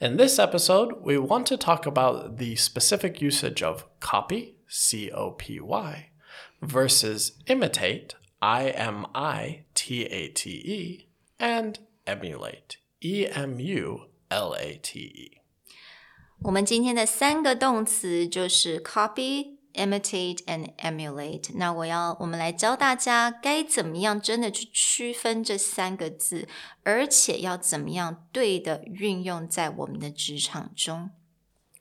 In this episode, we want to talk about the specific usage of copy, C O P Y, versus imitate, I M I T A T E, and emulate, E M U L A T E. 我们今天的三个动词就是 copy。 imitate and emulate。那我要我们来教大家该怎么样真的去区分这三个字，而且要怎么样对的运用在我们的职场中。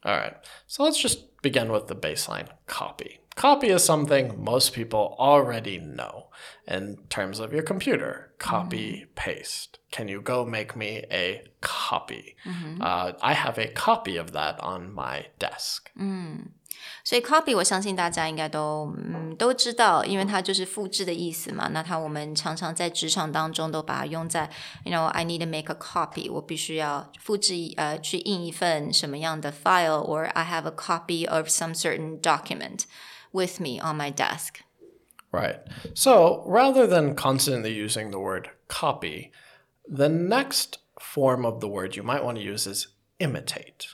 All right, so let's just begin with the baseline copy. Copy is something most people already know in terms of your computer. Copy, mm. paste. Can you go make me a copy? Mm-hmm. Uh, I have a copy of that on my desk. Mm. 所以 copy 我相信大家应该都嗯都知道，因为它就是复制的意思嘛。那它我们常常在职场当中都把它用在，you know I need to make a copy，我必须要复制呃去印一份什么样的 file，or I have a copy of some certain document with me on my desk. Right. So rather than constantly using the word copy, the next form of the word you might want to use is imitate.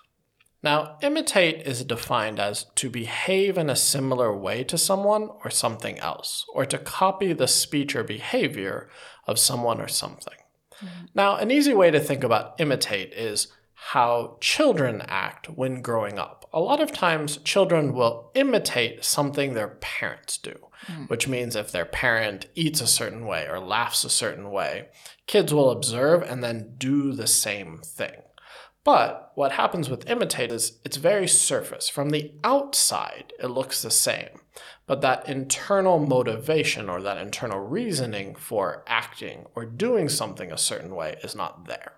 Now, imitate is defined as to behave in a similar way to someone or something else, or to copy the speech or behavior of someone or something. Mm-hmm. Now, an easy way to think about imitate is how children act when growing up. A lot of times, children will imitate something their parents do, mm. which means if their parent eats a certain way or laughs a certain way, kids will observe and then do the same thing. But what happens with imitate is it's very surface. From the outside, it looks the same. But that internal motivation or that internal reasoning for acting or doing something a certain way is not there.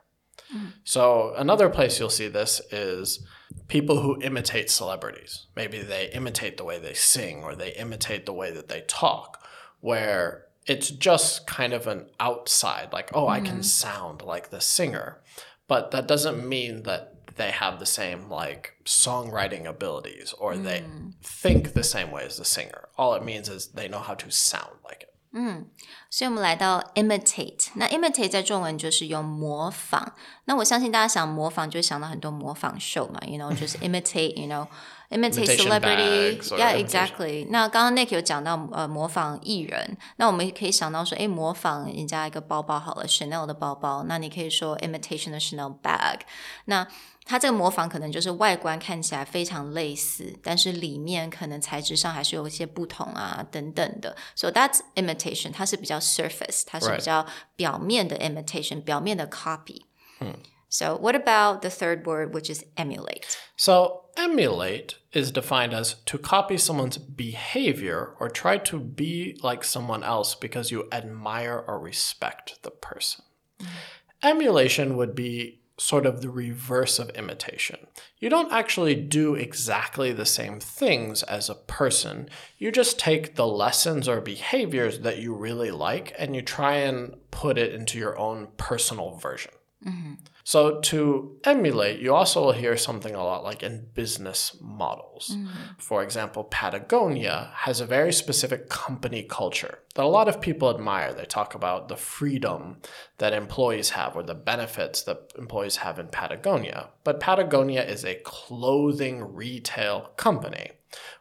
Mm. So, another place you'll see this is people who imitate celebrities. Maybe they imitate the way they sing or they imitate the way that they talk, where it's just kind of an outside, like, oh, mm. I can mm-hmm. sound like the singer but that doesn't mean that they have the same like songwriting abilities or mm. they think the same way as the singer. All it means is they know how to sound like it. 嗯，所以我们来到 imitate。那 imitate 在中文就是用模仿。那我相信大家想模仿，就想到很多模仿秀嘛，you know，就是 imitate，you know。 Imitate celebrity. Yeah, exactly. 那刚刚 Nick 有讲到呃模仿艺人，那我们可以想到说，哎，模仿人家一个包包好了，Chanel 的包包，那你可以说 imitation 的 Chanel bag。那它这个模仿可能就是外观看起来非常类似，但是里面可能材质上还是有一些不同啊等等的。So that's imitation，它是比较 surface，它是比较表面的 imitation，表面的 copy。嗯。So, what about the third word, which is emulate? So, emulate is defined as to copy someone's behavior or try to be like someone else because you admire or respect the person. Mm-hmm. Emulation would be sort of the reverse of imitation. You don't actually do exactly the same things as a person. You just take the lessons or behaviors that you really like and you try and put it into your own personal version. Mm-hmm. So to emulate, you also will hear something a lot like in business models. Mm-hmm. For example, Patagonia has a very specific company culture that a lot of people admire. They talk about the freedom that employees have or the benefits that employees have in Patagonia. But Patagonia is a clothing retail company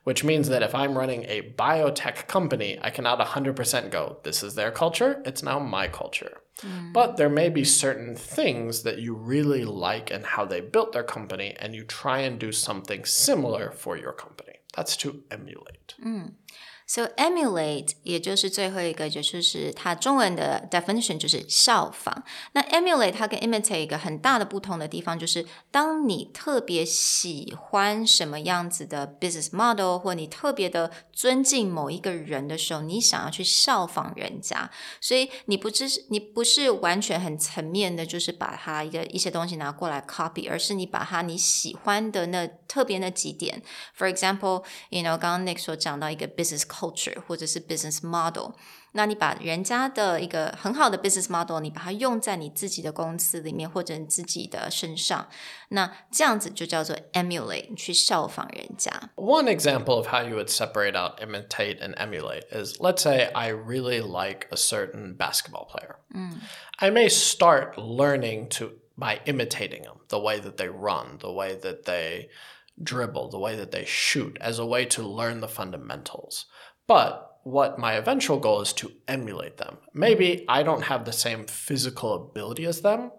which means that if I'm running a biotech company, I cannot 100% go, this is their culture, it's now my culture. Mm. But there may be certain things that you really like and how they built their company, and you try and do something similar for your company. That's to emulate. Mm. So emulate 也就是最后一个，就是它中文的 definition 就是效仿。那 emulate 它跟 imitate 一个很大的不同的地方，就是当你特别喜欢什么样子的 business model，或你特别的尊敬某一个人的时候，你想要去效仿人家，所以你不只是你不是完全很层面的，就是把它一个一些东西拿过来 copy，而是你把它你喜欢的那特别那几点，for example，you know，刚刚 Nick 所讲到一个 business culture 或者是 business model。那你把人家的一个很好的 business model，你把它用在你自己的公司里面或者你自己的身上，那这样子就叫做 emulate，去效仿人家。One example of how you would separate out imitate and emulate is let's say I really like a certain basketball player. Mm. I may start learning to by imitating them, the way that they run, the way that they dribble, the way that they shoot, as a way to learn the fundamentals. But what my eventual goal is to emulate them. Maybe I don't have the same physical ability as them,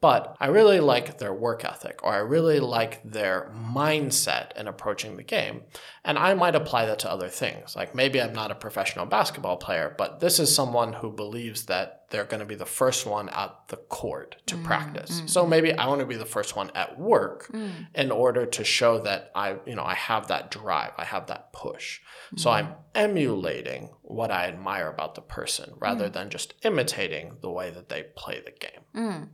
but I really like their work ethic or I really like their mindset in approaching the game. And I might apply that to other things. Like maybe I'm not a professional basketball player, but this is someone who believes that they're going to be the first one at the court to mm, practice. Mm, so maybe I want to be the first one at work mm. in order to show that I, you know, I have that drive, I have that push. So I'm emulating what I admire about the person rather mm. than just imitating the way that they play the game.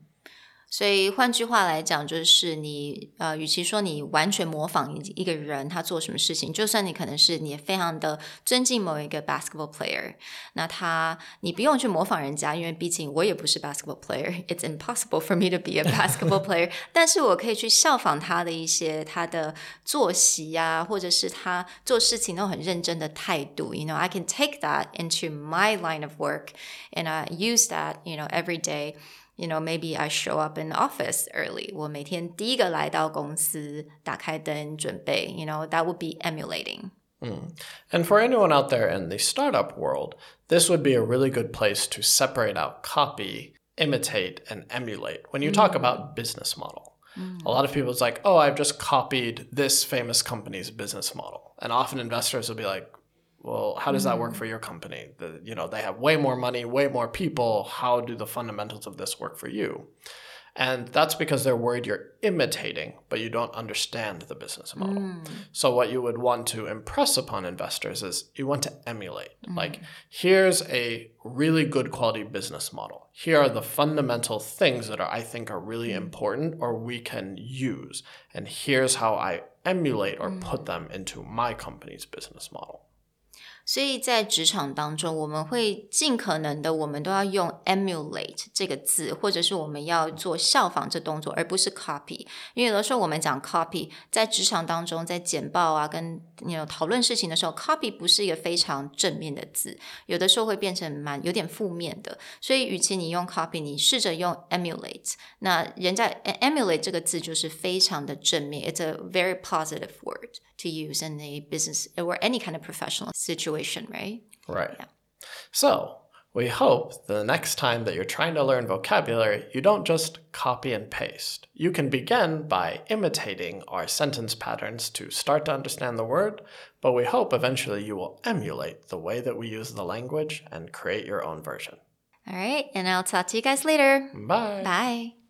Mm. 所以换句话来讲，就是你呃，与其说你完全模仿一一个人他做什么事情，就算你可能是你非常的尊敬某一个 basketball player，那他你不用去模仿人家，因为毕竟我也不是 basketball player，it's impossible for me to be a basketball player。但是我可以去效仿他的一些他的作息呀、啊，或者是他做事情都很认真的态度。You know, I can take that into my line of work and I use that, you know, every day you know, maybe I show up in the office early. 我每天第一个来到公司，打开灯准备。You know, that would be emulating. Mm. And for anyone out there in the startup world, this would be a really good place to separate out copy, imitate, and emulate when you talk mm. about business model. Mm. A lot of people, it's like, oh, I've just copied this famous company's business model. And often investors will be like, well how does that work mm. for your company the, you know they have way more money way more people how do the fundamentals of this work for you and that's because they're worried you're imitating but you don't understand the business model mm. so what you would want to impress upon investors is you want to emulate mm. like here's a really good quality business model here are the fundamental things that are i think are really mm. important or we can use and here's how i emulate or put mm. them into my company's business model 所以在职场当中，我们会尽可能的，我们都要用 emulate 这个字，或者是我们要做效仿这动作，而不是 copy。因为有的时候我们讲 copy，在职场当中，在简报啊，跟你有讨论事情的时候，copy 不是一个非常正面的字，有的时候会变成蛮有点负面的。所以，与其你用 copy，你试着用 emulate。那人家 emulate 这个字就是非常的正面，it's a very positive word。to use in a business or any kind of professional situation situation, right? Right. Yeah. So, we hope the next time that you're trying to learn vocabulary, you don't just copy and paste. You can begin by imitating our sentence patterns to start to understand the word, but we hope eventually you will emulate the way that we use the language and create your own version. All right, and I'll talk to you guys later. Bye. Bye.